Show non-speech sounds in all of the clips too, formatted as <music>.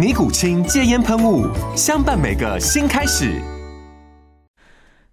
尼古清戒烟喷雾，相伴每个新开始。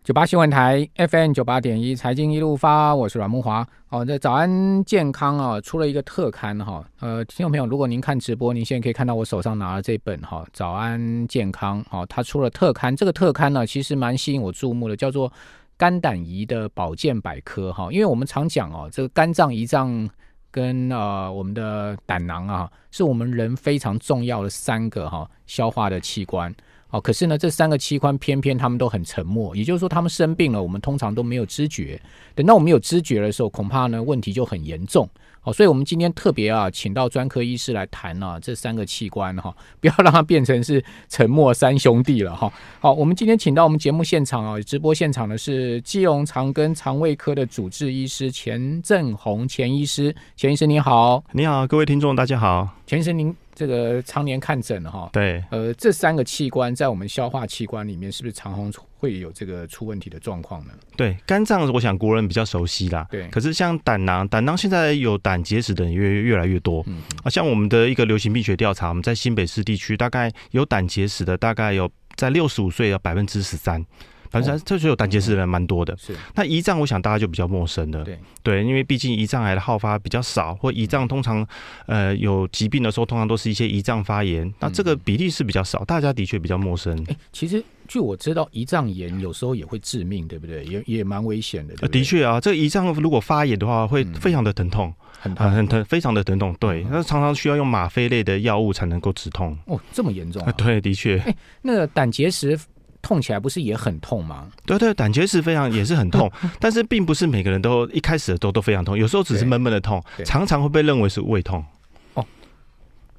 九八新闻台 FM 九八点一，财经一路发，我是阮慕华。哦，这早安健康啊，出了一个特刊哈。呃，听众朋友，如果您看直播，您现在可以看到我手上拿的这本哈，早安健康。好，它出了特刊，这个特刊呢，其实蛮吸引我注目的，叫做肝胆胰的保健百科哈。因为我们常讲哦，这个肝脏、胰脏。跟啊我们的胆囊啊，是我们人非常重要的三个哈、消化的器官好。可是呢，这三个器官偏偏他们都很沉默，也就是说，他们生病了，我们通常都没有知觉。等到我们有知觉的时候，恐怕呢问题就很严重。好，所以我们今天特别啊，请到专科医师来谈啊，这三个器官哈，不要让它变成是沉默三兄弟了哈。好，我们今天请到我们节目现场啊，直播现场的是基隆长庚肠胃科的主治医师钱正红钱医师，钱医师您好，你好，各位听众大家好，钱医师您。这个常年看诊哈，对，呃，这三个器官在我们消化器官里面，是不是常常会有这个出问题的状况呢？对，肝脏我想国人比较熟悉啦，对。可是像胆囊，胆囊现在有胆结石的人越越来越多，嗯啊，像我们的一个流行病学调查，我们在新北市地区大概有胆结石的，大概有在六十五岁有百分之十三。反正这就有胆结石的人蛮多的，是。那胰脏，我想大家就比较陌生了，对对，因为毕竟胰脏癌的好发比较少，或胰脏通常呃有疾病的时候，通常都是一些胰脏发炎，那这个比例是比较少，大家的确比较陌生。哎，其实据我知道，胰脏炎有时候也会致命，对不对？也也蛮危险的。的确啊，这个胰脏如果发炎的话，会非常的疼痛，很疼很疼，非常的疼痛。对，那常常需要用吗啡类的药物才能够止痛。哦，这么严重啊？对，的确。哎，那胆结石。痛起来不是也很痛吗？对对，胆结石非常也是很痛，<laughs> 但是并不是每个人都一开始的都都非常痛，有时候只是闷闷的痛，常常会被认为是胃痛。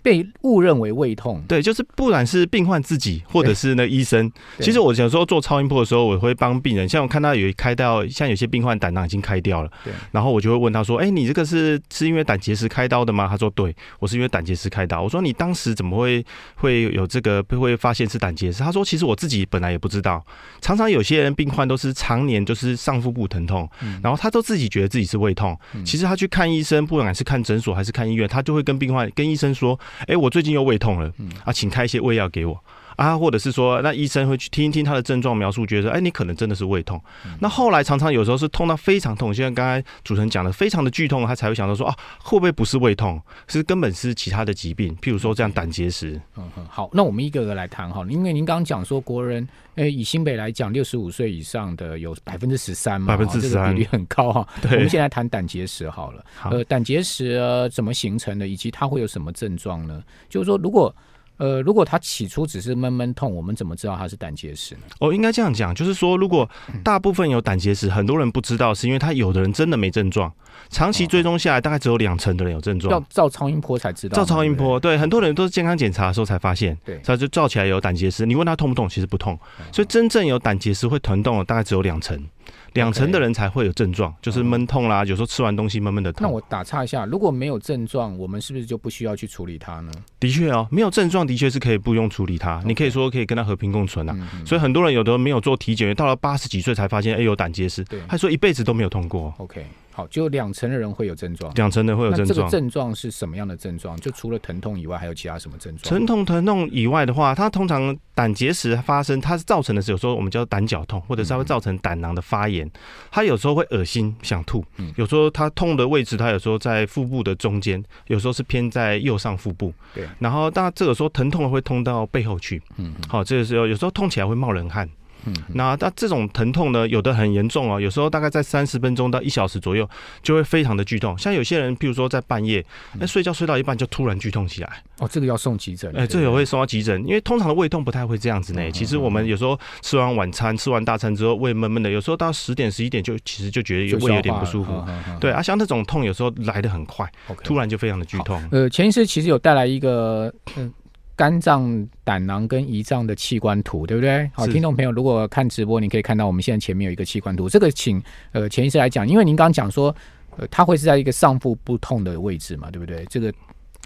被误认为胃痛，对，就是不管是病患自己或者是那医生，其实我有时候做超音波的时候，我会帮病人，像我看到有开到，像有些病患胆囊已经开掉了，对，然后我就会问他说：“哎、欸，你这个是是因为胆结石开刀的吗？”他说：“对，我是因为胆结石开刀。”我说：“你当时怎么会会有这个会发现是胆结石？”他说：“其实我自己本来也不知道，常常有些人病患都是常年就是上腹部疼痛，然后他都自己觉得自己是胃痛，其实他去看医生，不管是看诊所还是看医院，他就会跟病患跟医生说。哎，我最近又胃痛了，啊，请开一些胃药给我啊，或者是说，那医生会去听一听他的症状描述，觉得说，哎，你可能真的是胃痛。那后来常常有时候是痛到非常痛，像刚才主持人讲的，非常的剧痛，他才会想到说，啊，会不会不是胃痛，是根本是其他的疾病，譬如说这样胆结石。嗯嗯，好，那我们一个个来谈哈，因为您刚刚讲说国人，哎，以新北来讲，六十五岁以上的有百分之十三嘛，百分之十三，比例很高哈。对，我们现在谈胆结石好了，好呃，胆结石、呃、怎么形成的，以及它会有什么症状呢？就是说，如果呃，如果他起初只是闷闷痛，我们怎么知道他是胆结石呢？哦，应该这样讲，就是说，如果大部分有胆结石，很多人不知道，是因为他有的人真的没症状，长期追踪下来，大概只有两成的人有症状。要照超音波才知道。照超音波，对，很多人都是健康检查的时候才发现，对，他就照起来有胆结石。你问他痛不痛，其实不痛。所以真正有胆结石会疼痛的，大概只有两成。两成的人才会有症状，就是闷痛啦，有时候吃完东西闷闷的痛。那我打岔一下，如果没有症状，我们是不是就不需要去处理它呢？的确哦，没有症状的确是可以不用处理它，你可以说可以跟它和平共存啊。所以很多人有的没有做体检，到了八十几岁才发现，哎，有胆结石，对，还说一辈子都没有痛过。OK。好，就两成的人会有症状，两成的会有症状。这个症状是什么样的症状？就除了疼痛以外，还有其他什么症状？疼痛、疼痛以外的话，它通常胆结石发生，它是造成的是有时候我们叫胆绞痛，或者是它会造成胆囊的发炎。它有时候会恶心、想吐，有时候它痛的位置，它有时候在腹部的中间，有时候是偏在右上腹部。对，然后当然这个时候疼痛会痛到背后去。嗯，好，这个时候有时候痛起来会冒冷汗。嗯，那那这种疼痛呢，有的很严重哦，有时候大概在三十分钟到一小时左右，就会非常的剧痛。像有些人，譬如说在半夜，那睡觉睡到一半就突然剧痛起来，哦，这个要送急诊。哎，这个会送到急诊，因为通常的胃痛不太会这样子呢。其实我们有时候吃完晚餐、吃完大餐之后，胃闷闷的，有时候到十点、十一点就其实就觉得胃有点不舒服。对啊，像这种痛有时候来的很快，突然就非常的剧痛。呃，钱医师其实有带来一个嗯。肝脏、胆囊跟胰脏的器官图，对不对？好，听众朋友，如果看直播，你可以看到我们现在前面有一个器官图。这个请呃钱医师来讲，因为您刚刚讲说，呃，它会是在一个上腹部痛的位置嘛，对不对？这个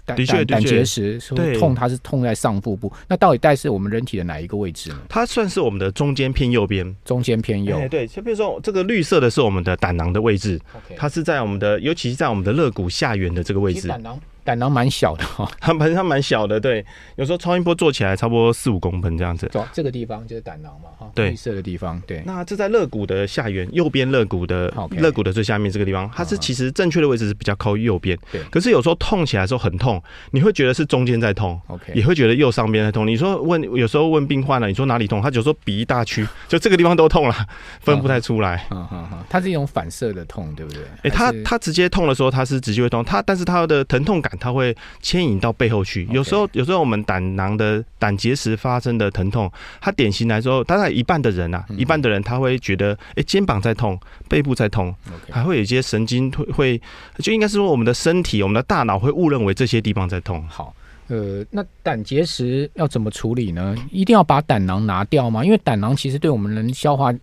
胆胆胆结石说痛，它是痛在上腹部。那到底带是我们人体的哪一个位置呢？它算是我们的中间偏右边，中间偏右。对，就比如说这个绿色的是我们的胆囊的位置，它是在我们的，尤其是在我们的肋骨下缘的这个位置。胆囊蛮小的哈，它本身它蛮小的，对，有时候超音波做起来差不多四五公分这样子。走这个地方就是胆囊嘛，哈，对，绿色的地方，对。那这在肋骨的下缘，右边肋骨的肋骨的最下面这个地方，它是其实正确的位置是比较靠右边，对。可是有时候痛起来的时候很痛，你会觉得是中间在痛，OK，也会觉得右上边在痛。你说问，有时候问病患了，你说哪里痛？他就说比一大区，<laughs> 就这个地方都痛了，分不太出来。嗯嗯嗯，它是一种反射的痛，对不对？哎，它它直接痛的时候，它是直接会痛，它但是它的疼痛感，它会。牵引到背后去，有时候有时候我们胆囊的胆结石发生的疼痛，它典型来说，大概一半的人啊，一半的人他会觉得，哎，肩膀在痛，背部在痛，还会有一些神经会会，就应该是说我们的身体，我们的大脑会误认为这些地方在痛。好，呃，那胆结石要怎么处理呢？一定要把胆囊拿掉吗？因为胆囊其实对我们人消化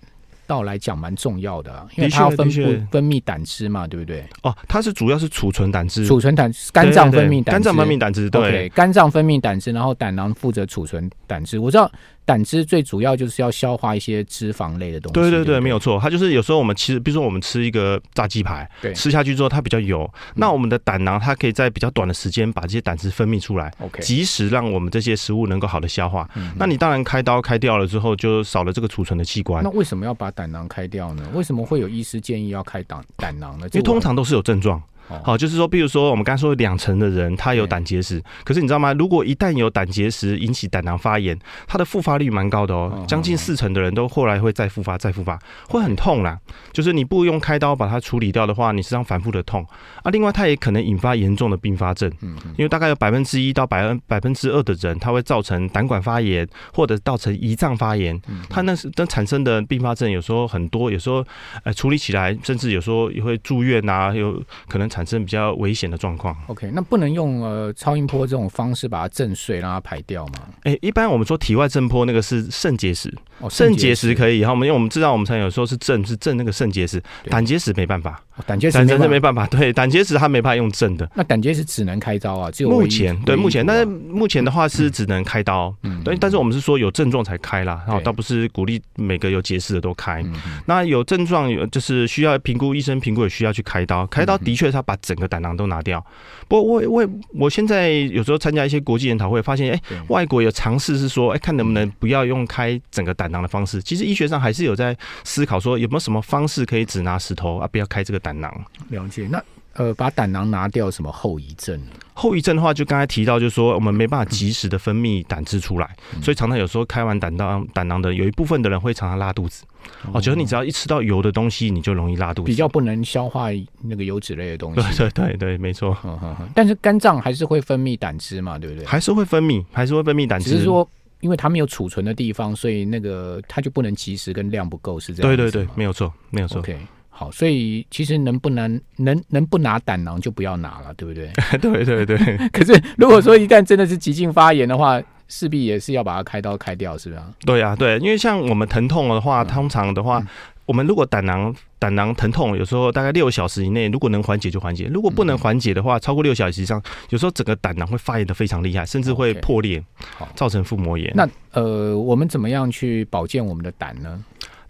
道来讲蛮重要的，因为它要分布分泌胆汁嘛，对不对？哦，它是主要是储存胆汁，储存胆肝脏分泌胆汁，肝脏分泌胆汁，对，肝脏分泌胆汁，然后胆囊负责储存胆汁。我知道。胆汁最主要就是要消化一些脂肪类的东西。对对对，没有错。它就是有时候我们其实，比如说我们吃一个炸鸡排，对，吃下去之后它比较油，嗯、那我们的胆囊它可以在比较短的时间把这些胆汁分泌出来，OK，及时让我们这些食物能够好的消化。嗯、那你当然开刀开掉了之后，就少了这个储存的器官。那为什么要把胆囊开掉呢？为什么会有医师建议要开胆胆囊呢？因为通常都是有症状。好，就是说，比如说我们刚才说两成的人他有胆结石，可是你知道吗？如果一旦有胆结石引起胆囊发炎，它的复发率蛮高的哦，将近四成的人都后来会再复发，再复发，会很痛啦。就是你不用开刀把它处理掉的话，你身上反复的痛啊。另外，它也可能引发严重的并发症，因为大概有百分之一到百分百分之二的人，它会造成胆管发炎或者造成胰脏发炎。它那是那产生的并发症有时候很多，有时候呃处理起来，甚至有时候也会住院啊，有可能产产生比较危险的状况。OK，那不能用呃超音波这种方式把它震碎，让它排掉吗？哎、欸，一般我们说体外震波那个是肾结石，肾结石可以。然后我们因为我们知道我们常有时候是震是震那个肾结石，胆结石没办法。胆结石真没办法，对，胆结石它没办法用正的。那胆结石只能开刀啊？只有目前对目前，但是目前的话是只能开刀。嗯，对，但是我们是说有症状才开啦，然后倒不是鼓励每个有结石的都开。那有症状有就是需要评估，医生评估也需要去开刀。开刀的确是要把整个胆囊都拿掉。不过我我我现在有时候参加一些国际研讨会，发现哎，外国有尝试是说，哎，看能不能不要用开整个胆囊的方式。其实医学上还是有在思考说，有没有什么方式可以只拿石头啊，不要开这个胆囊。了解。那呃，把胆囊拿掉，什么后遗症？后遗症的话，就刚才提到，就是说我们没办法及时的分泌胆汁出来，嗯、所以常常有时候开完胆囊胆囊的，有一部分的人会常常拉肚子。哦，哦，觉得你只要一吃到油的东西，你就容易拉肚子，比较不能消化那个油脂类的东西。<laughs> 对对对对，没错。嗯嗯嗯。但是肝脏还是会分泌胆汁嘛，对不对？还是会分泌，还是会分泌胆汁。只是说，因为它没有储存的地方，所以那个它就不能及时跟量不够，是这样。对对对，没有错，没有错。OK。好，所以其实能不能能能不拿胆囊就不要拿了，对不对？对 <laughs> 对对。<laughs> 可是如果说一旦真的是急性发炎的话，势必也是要把它开刀开掉，是不是？对啊，对，因为像我们疼痛的话，通常的话，嗯、我们如果胆囊胆囊疼痛，有时候大概六小时以内，如果能缓解就缓解；如果不能缓解的话，超过六小时以上，有时候整个胆囊会发炎的非常厉害，甚至会破裂，好，造成腹膜炎。那呃，我们怎么样去保健我们的胆呢？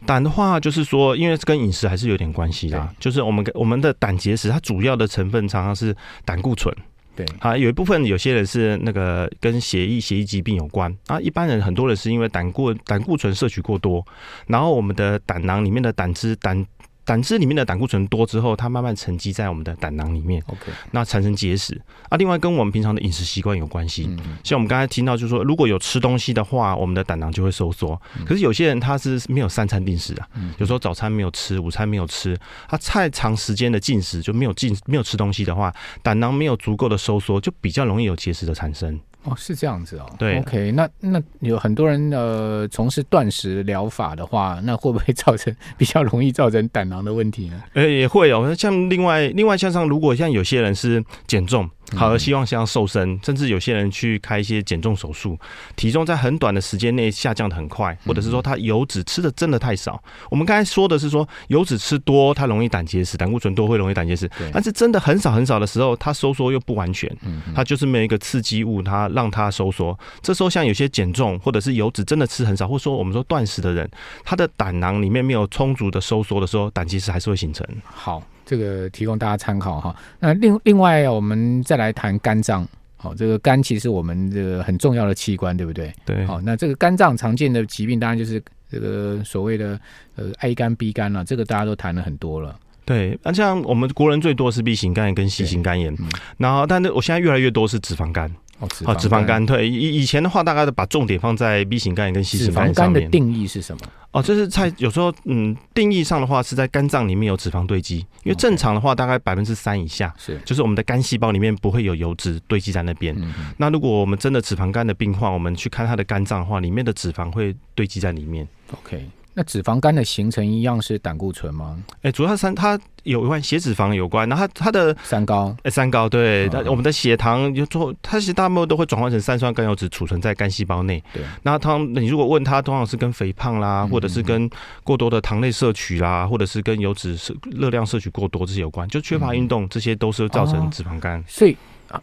胆的话，就是说，因为跟饮食还是有点关系的。就是我们我们的胆结石，它主要的成分常常是胆固醇。对，啊，有一部分有些人是那个跟血液血液疾病有关啊。一般人很多人是因为胆固胆固醇摄取过多，然后我们的胆囊里面的胆汁胆胆汁里面的胆固醇多之后，它慢慢沉积在我们的胆囊里面，OK，那产生结石啊。另外跟我们平常的饮食习惯有关系，像我们刚才听到就是说，如果有吃东西的话，我们的胆囊就会收缩。可是有些人他是没有三餐定时的，有时候早餐没有吃，午餐没有吃，他太长时间的进食就没有进没有吃东西的话，胆囊没有足够的收缩，就比较容易有结石的产生。哦，是这样子哦。对，OK，那那有很多人呃从事断食疗法的话，那会不会 <laughs> 造成比较容易造成胆囊的问题呢？呃，也会哦。像另外另外像上，如果像有些人是减重。好，希望像瘦身，甚至有些人去开一些减重手术，体重在很短的时间内下降的很快，或者是说他油脂吃的真的太少。我们刚才说的是说油脂吃多，它容易胆结石，胆固醇多会容易胆结石。但是真的很少很少的时候，它收缩又不完全，它就是没有一个刺激物，它让它收缩。这时候像有些减重或者是油脂真的吃很少，或者说我们说断食的人，他的胆囊里面没有充足的收缩的时候，胆结石还是会形成。好。这个提供大家参考哈。那另另外，我们再来谈肝脏。好，这个肝其实我们这个很重要的器官，对不对？对。好，那这个肝脏常见的疾病，当然就是这个所谓的呃 A 肝、B 肝了。这个大家都谈了很多了。对，那像我们国人最多是 B 型肝炎跟 C 型肝炎，嗯、然后但是我现在越来越多是脂肪肝。哦，脂肪肝。对，以以前的话，大概都把重点放在 B 型肝炎跟 C 型肝炎上面。脂肪肝的定义是什么？哦，这是在有时候，嗯，定义上的话是在肝脏里面有脂肪堆积，因为正常的话大概百分之三以下，是就是我们的肝细胞里面不会有油脂堆积在那边。那如果我们真的脂肪肝的病患，我们去看他的肝脏的话，里面的脂肪会堆积在里面。OK。那脂肪肝的形成一样是胆固醇吗？哎、欸，主要三它有关血脂肪有关，然后它它的三高，哎、欸，三高对，那、哦、我们的血糖就做，它其实大部分都会转换成三酸甘油酯储存在肝细胞内。对，那它你如果问它，通常是跟肥胖啦，或者是跟过多的糖类摄取啦，或者是跟油脂摄热量摄取过多这些有关，就缺乏运动，这些都是造成脂肪肝。哦、所以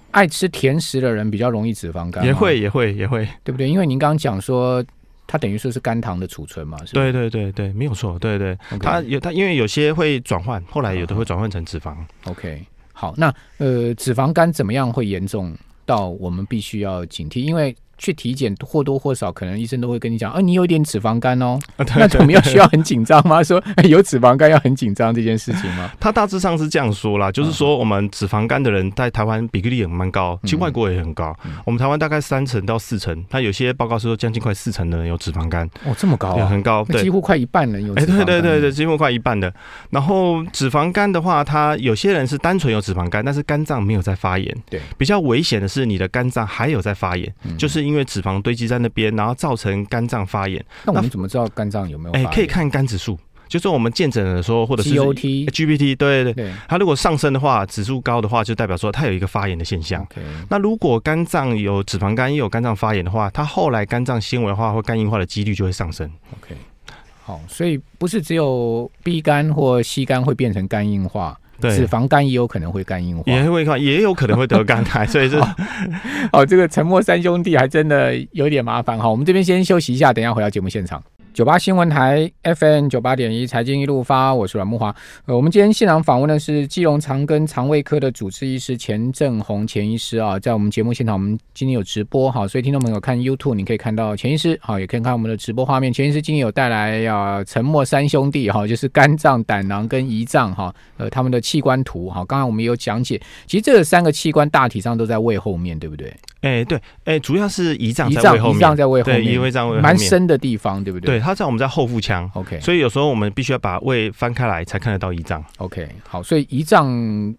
爱吃甜食的人比较容易脂肪肝，也会也会也会，对不对？因为您刚刚讲说。它等于说是肝糖的储存嘛？对对对对，没有错。对对，对，它有它，因为有些会转换，后来有的会转换成脂肪。OK，好，那呃，脂肪肝怎么样会严重到我们必须要警惕？因为去体检或多或少，可能医生都会跟你讲，啊，你有点脂肪肝哦。啊、对 <laughs> 对对，那我们要需要很紧张吗？说有脂肪肝要很紧张这件事情吗？<laughs> 他大致上是这样说啦，就是说我们脂肪肝的人在台湾比例也蛮高，其实外国也很高。嗯、我们台湾大概三成到四成，他有些报告是说将近快四成的人有脂肪肝。哦，这么高、啊，很高，对，几乎快一半人有。哎，对对对对，几乎快一半的。然后脂肪肝的话，他有些人是单纯有脂肪肝，但是肝脏没有在发炎。对，比较危险的是你的肝脏还有在发炎，嗯、就是因为脂肪堆积。在那边，然后造成肝脏发炎。那我们怎么知道肝脏有没有？哎、欸，可以看肝指数，就是我们见诊的时候，或者是 GOT、GPT，对对对。它如果上升的话，指数高的话，就代表说它有一个发炎的现象。那如果肝脏有脂肪肝，也有肝脏发炎的话，它后来肝脏纤维化或肝硬化的几率就会上升。OK，好，所以不是只有 B 肝或 C 肝会变成肝硬化。对，脂肪肝也有可能会肝硬化，也会看，也有可能会得肝癌，<laughs> 所以是哦，这个沉默三兄弟还真的有点麻烦哈。我们这边先休息一下，等一下回到节目现场。九八新闻台 FM 九八点一财经一路发，我是阮木华。呃，我们今天现场访问的是基隆长庚肠胃科的主治医师钱政弘钱医师啊，在我们节目现场，我们今天有直播哈，所以听众朋友看 YouTube，你可以看到钱医师好，也可以看我们的直播画面。钱医师今天有带来啊，沉默三兄弟哈，就是肝脏、胆囊跟胰脏哈，呃，他们的器官图哈。刚刚我们也有讲解，其实这三个器官大体上都在胃后面对不对？哎、欸，对，哎、欸，主要是胰脏在胃后面，胰脏在胃后面，对，胃脏胃蛮深的地方，对不对？对，它在我们在后腹腔，OK，所以有时候我们必须要把胃翻开来才看得到胰脏，OK，好，所以胰脏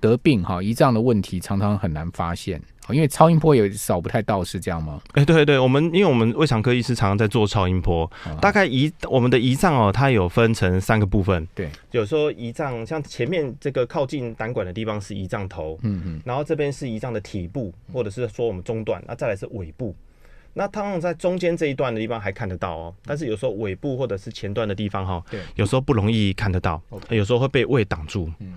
得病哈，胰脏的问题常常很难发现。因为超音波也扫不太到，是这样吗？哎、欸，对对，我们因为我们胃肠科医师常常在做超音波，大概胰我们的胰脏哦，它有分成三个部分。对，有时候胰脏像前面这个靠近胆管的地方是胰脏头，嗯嗯，然后这边是胰脏的体部，或者是说我们中段，那再来是尾部。那通常在中间这一段的地方还看得到哦，但是有时候尾部或者是前段的地方哈，对，有时候不容易看得到，有时候会被胃挡住。嗯。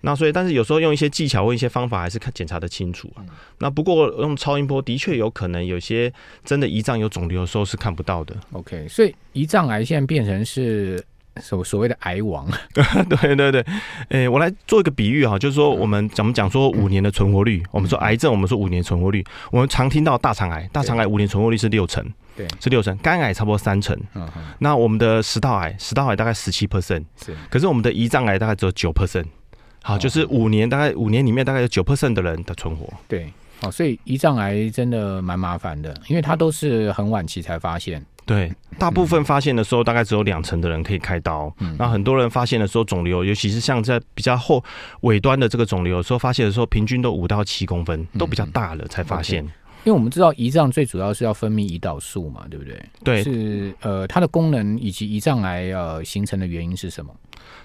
那所以，但是有时候用一些技巧或一些方法，还是看检查的清楚啊。那不过用超音波的确有可能，有些真的胰脏有肿瘤的时候是看不到的。OK，所以胰脏癌现在变成是所所谓的癌王。<laughs> 对对对，诶、欸，我来做一个比喻哈，就是说我们怎么讲说五年的存活率，我们说癌症，我们说五年存活率，我们常听到大肠癌，大肠癌五年存活率是六成。对，是六成，肝癌差不多三成。嗯，那我们的食道癌，食道癌大概十七 percent，是，可是我们的胰脏癌大概只有九 percent。好，就是五年，大概五年里面大概有九 percent 的人的存活。对，哦，所以胰脏癌真的蛮麻烦的，因为它都是很晚期才发现。对，大部分发现的时候，大概只有两成的人可以开刀。嗯，那很多人发现的时候，肿瘤，尤其是像在比较后尾端的这个肿瘤，有时候发现的时候，平均都五到七公分，都比较大了才发现。嗯 okay 因为我们知道胰脏最主要是要分泌胰岛素嘛，对不对？对，是呃，它的功能以及胰脏癌呃形成的原因是什么？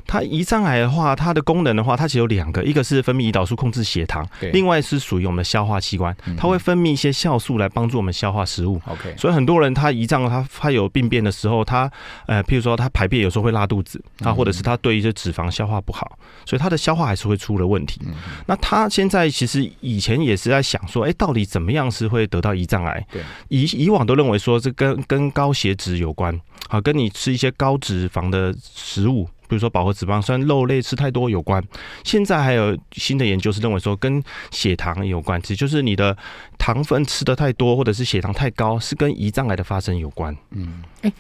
它胰脏癌的话，它的功能的话，它其实有两个，一个是分泌胰岛素控制血糖，对另外是属于我们的消化器官，它会分泌一些酵素来帮助我们消化食物。OK，所以很多人他胰脏他他有病变的时候，他呃，譬如说他排便有时候会拉肚子，啊，或者是他对一些脂肪消化不好，所以他的消化还是会出了问题。嗯、那他现在其实以前也是在想说，哎、欸，到底怎么样是会得到胰脏癌？对，以以往都认为说这跟跟高血脂有关，好，跟你吃一些高脂肪的食物。比如说饱和脂肪酸、肉类吃太多有关，现在还有新的研究是认为说跟血糖有关，其实就是你的糖分吃得太多，或者是血糖太高，是跟胰脏癌的发生有关。嗯，哎、欸，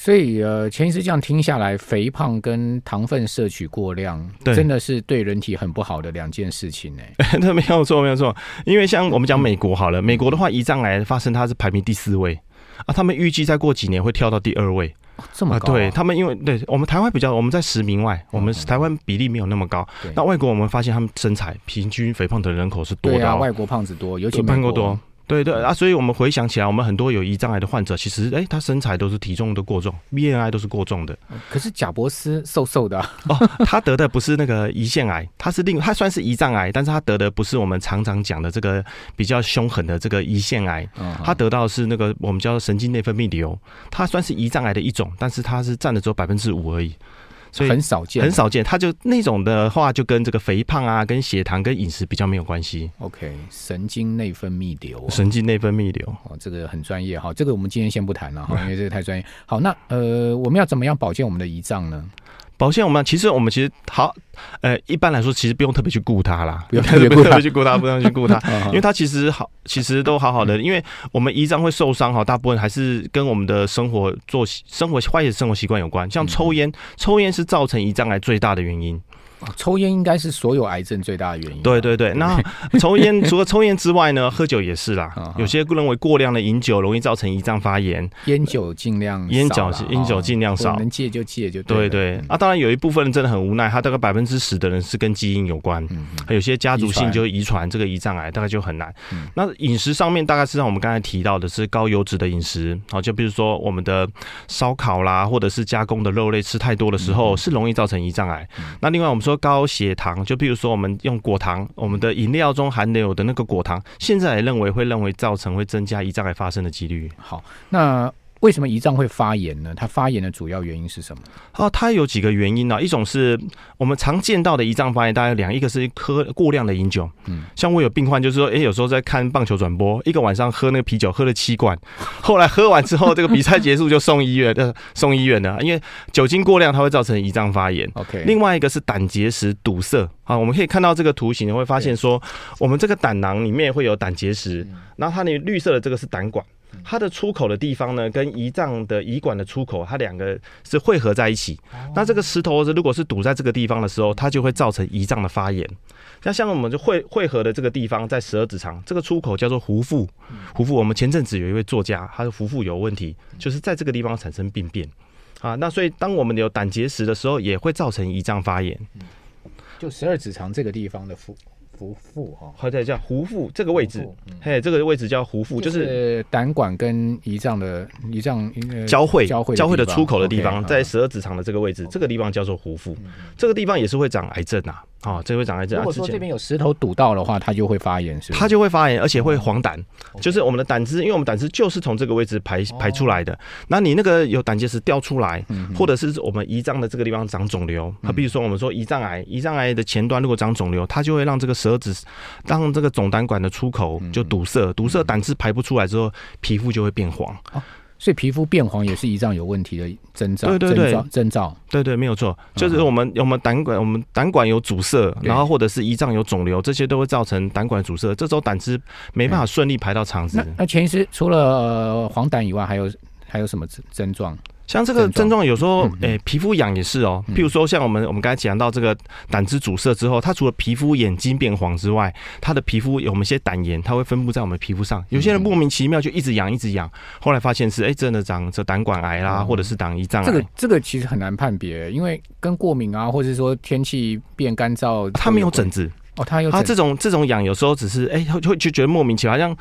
所以呃，前一次这样听下来，肥胖跟糖分摄取过量，对真的是对人体很不好的两件事情呢、欸。那没有错，没有错，因为像我们讲美国好了，嗯、美国的话，胰脏癌发生它是排名第四位啊，他们预计再过几年会跳到第二位。这么高、啊呃？对他们，因为对我们台湾比较，我们在十名外，我们台湾比例没有那么高。嗯、那外国我们发现他们身材平均肥胖的人口是多的、哦，啊，外国胖子多，尤其美国多。对对啊，所以我们回想起来，我们很多有胰脏癌的患者，其实哎，他身材都是体重都过重，BMI 都是过重的。可是贾伯斯瘦瘦的、啊、哦，他得的不是那个胰腺癌，他是另他算是胰脏癌，但是他得的不是我们常常讲的这个比较凶狠的这个胰腺癌，他得到的是那个我们叫神经内分泌瘤，他算是胰脏癌的一种，但是他是占了只有百分之五而已。所以很少见，很少见。他就那种的话，就跟这个肥胖啊，跟血糖、跟饮食比较没有关系。OK，神经内分泌瘤，神经内分泌瘤，哦，这个很专业哈。这个我们今天先不谈了哈，因为这个太专业。好，那呃，我们要怎么样保健我们的胰脏呢？保险我们其实我们其实好，呃，一般来说其实不用特别去顾它啦，<laughs> 不用特别去顾它，不用去顾它，<laughs> 因为它其实好，其实都好好的。因为我们胰脏会受伤哈，大部分还是跟我们的生活作息、生活坏的生活习惯有关。像抽烟，抽烟是造成胰脏癌最大的原因。抽烟应该是所有癌症最大的原因。对对对，那抽烟 <laughs> 除了抽烟之外呢，喝酒也是啦。有些认为过量的饮酒容易造成胰脏发炎。烟酒尽量烟酒烟酒尽量少，能戒就戒就对对。啊，当然有一部分人真的很无奈，他大概百分之十的人是跟基因有关，还有些家族性就遗传这个胰脏癌，大概就很难。那饮食上面大概是像我们刚才提到的是高油脂的饮食，好，就比如说我们的烧烤啦，或者是加工的肉类吃太多的时候，是容易造成胰脏癌。那另外我们说高血糖，就比如说我们用果糖，我们的饮料中含有的那个果糖，现在也认为会认为造成会增加胰脏癌发生的几率。好，那。为什么胰脏会发炎呢？它发炎的主要原因是什么？哦，它有几个原因呢、啊？一种是我们常见到的胰脏发炎，大概有两，一个是喝过量的饮酒。嗯，像我有病患，就是说，哎、欸，有时候在看棒球转播，一个晚上喝那个啤酒喝了七罐，<laughs> 后来喝完之后，这个比赛结束就送医院，<laughs> 呃，送医院了，因为酒精过量，它会造成胰脏发炎。OK，另外一个是胆结石堵塞。啊，我们可以看到这个图形，你会发现说，我们这个胆囊里面会有胆结石，然后它那绿色的这个是胆管。它的出口的地方呢，跟胰脏的胰管的出口，它两个是汇合在一起。那这个石头如果是堵在这个地方的时候，它就会造成胰脏的发炎。那像我们就汇汇合的这个地方，在十二指肠这个出口叫做壶腹。壶腹，我们前阵子有一位作家，他的壶腹有问题，就是在这个地方产生病变啊。那所以当我们有胆结石的时候，也会造成胰脏发炎。就十二指肠这个地方的腹。壶腹哈，或者叫壶腹这个位置，嘿，这个位置叫壶腹，就是胆管跟胰脏的胰脏交汇交汇交汇的出口的地方，在十二指肠的这个位置，这个地方叫做壶腹，这个地方也是会长癌症呐。哦，这会长癌症。如果说这边有石头堵到的话，它就会发炎，是吧？它就会发炎，而且会黄疸，就是我们的胆汁，因为我们胆汁就是从这个位置排排出来的。那你那个有胆结石掉出来，或者是我们胰脏的这个地方长肿瘤，啊，比如说我们说胰脏癌，胰脏癌的前端如果长肿瘤，它就会让这个十二指，让这个总胆管的出口就堵塞，堵塞胆汁排不出来之后，皮肤就会变黄。所以皮肤变黄也是胰脏有问题的征兆，对对对，征兆，对对，没有错，就是我们我们胆管我们胆管有阻塞，然后或者是胰脏有肿瘤，这些都会造成胆管阻塞，这时候胆汁没办法顺利排到肠子。那钱医师除了、呃、黄疸以外，还有还有什么症状？像这个症状，有时候诶、欸，皮肤痒也是哦。譬如说，像我们我们刚才讲到这个胆汁阻塞之后，它除了皮肤眼睛变黄之外，它的皮肤有我们一些胆盐，它会分布在我们皮肤上。有些人莫名其妙就一直痒，一直痒，后来发现是哎、欸，真的长这胆管癌啦，或者是胆胰脏癌。这个这个其实很难判别，因为跟过敏啊，或者说天气变干燥，它没有疹子哦，它有它这种这种痒，有时候只是哎、欸，会会就觉得莫名其妙，好像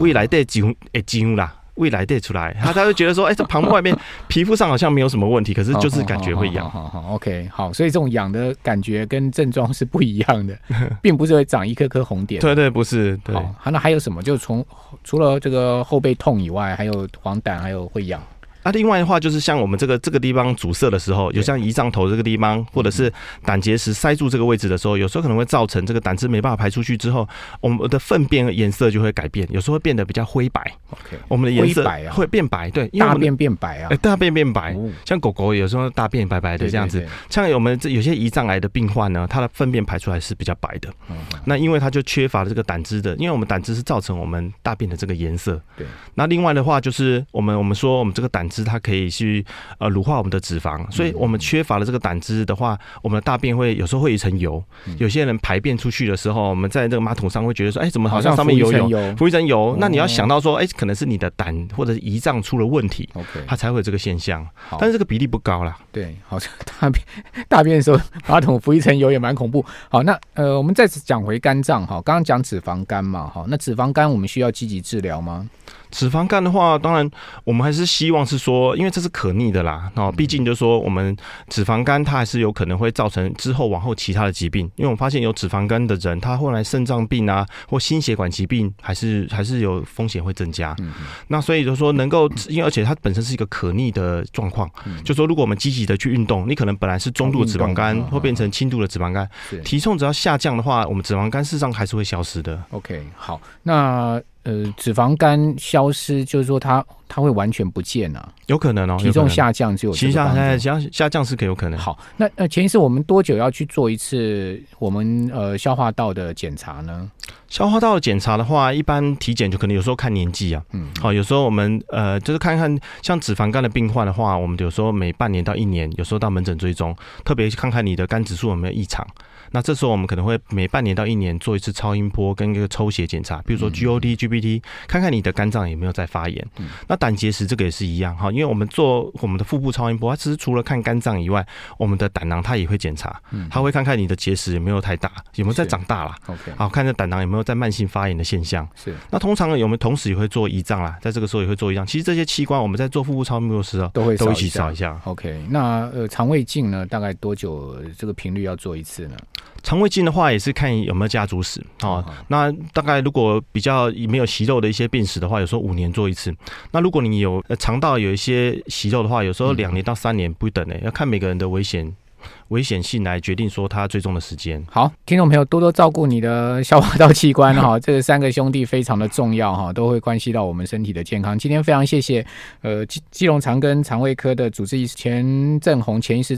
未来的几诶几啦。未来带出来，他他就觉得说，哎、欸，这旁边外面 <laughs> 皮肤上好像没有什么问题，可是就是感觉会痒。好好 OK，好，所以这种痒的感觉跟症状是不一样的，<laughs> 并不是会长一颗颗红点。对对，不是。对。好，那还有什么？就从除了这个后背痛以外，还有黄疸，还有会痒。那、啊、另外的话，就是像我们这个这个地方阻塞的时候，有像胰脏头这个地方，或者是胆结石塞住这个位置的时候，有时候可能会造成这个胆汁没办法排出去之后，我们的粪便颜色就会改变，有时候会变得比较灰白。OK，我们的颜色会变白，对，大便变白啊，欸、大便变白，像狗狗有时候大便白白的这样子。像我们这有些胰脏癌的病患呢，它的粪便排出来是比较白的。嗯、那因为它就缺乏了这个胆汁的，因为我们胆汁是造成我们大便的这个颜色。对。那另外的话，就是我们我们说我们这个胆汁它可以去。呃，乳化我们的脂肪，所以我们缺乏了这个胆汁的话，我们的大便会有时候会一层油。有些人排便出去的时候，我们在这个马桶上会觉得说，哎、欸，怎么好像上面有油，浮一层油？那你要想到说，哎、欸，可能是你的胆或者是胰脏出了问题，OK，它才会有这个现象。但是这个比例不高啦。对，好像 <laughs> 大便大便的时候马桶浮一层油也蛮恐怖。好，那呃，我们再次讲回肝脏哈，刚刚讲脂肪肝嘛，哈，那脂肪肝我们需要积极治疗吗？脂肪肝的话，当然我们还是希望是说，因为这是可逆的啦。哦，毕竟就是说，我们脂肪肝它还是有可能会造成之后往后其他的疾病。因为我们发现有脂肪肝的人，他后来肾脏病啊或心血管疾病还是还是有风险会增加。那所以就是说，能够因为而且它本身是一个可逆的状况，就说如果我们积极的去运动，你可能本来是中度的脂肪肝，会变成轻度的脂肪肝。体重只要下降的话，我们脂肪肝事实上还是会消失的。OK，好，那。呃，脂肪肝消失，就是说它它会完全不见啊？有可能哦，体重下降就有其实下下下降是可有可能。好，那那前一次，我们多久要去做一次我们呃消化道的检查呢？消化道的检查的话，一般体检就可能有时候看年纪啊，嗯，好，有时候我们呃就是看看像脂肪肝的病患的话，我们有时候每半年到一年，有时候到门诊追踪，特别看看你的肝指数有没有异常。那这时候我们可能会每半年到一年做一次超音波跟一个抽血检查，比如说 GOT、GPT，看看你的肝脏有没有在发炎。那胆结石这个也是一样哈，因为我们做我们的腹部超音波，它其实除了看肝脏以外，我们的胆囊它也会检查，它会看看你的结石有没有太大，有没有在长大了。OK，好，看这胆囊有没有在慢性发炎的现象。是。那通常呢，我们同时也会做胰脏啦，在这个时候也会做胰脏。其实这些器官我们在做腹部超音波的时候都会都一起扫一下。OK，那呃肠胃镜呢，大概多久这个频率要做一次呢？肠胃镜的话也是看有没有家族史哦。那大概如果比较没有息肉的一些病史的话，有时候五年做一次。那如果你有肠道有一些息肉的话，有时候两年到三年不等呢，要看每个人的危险。危险性来决定说他最终的时间。好，听众朋友多多照顾你的消化道器官哈，<laughs> 这三个兄弟非常的重要哈，都会关系到我们身体的健康。今天非常谢谢呃基基隆长庚肠胃科的主治医师钱正红钱医师。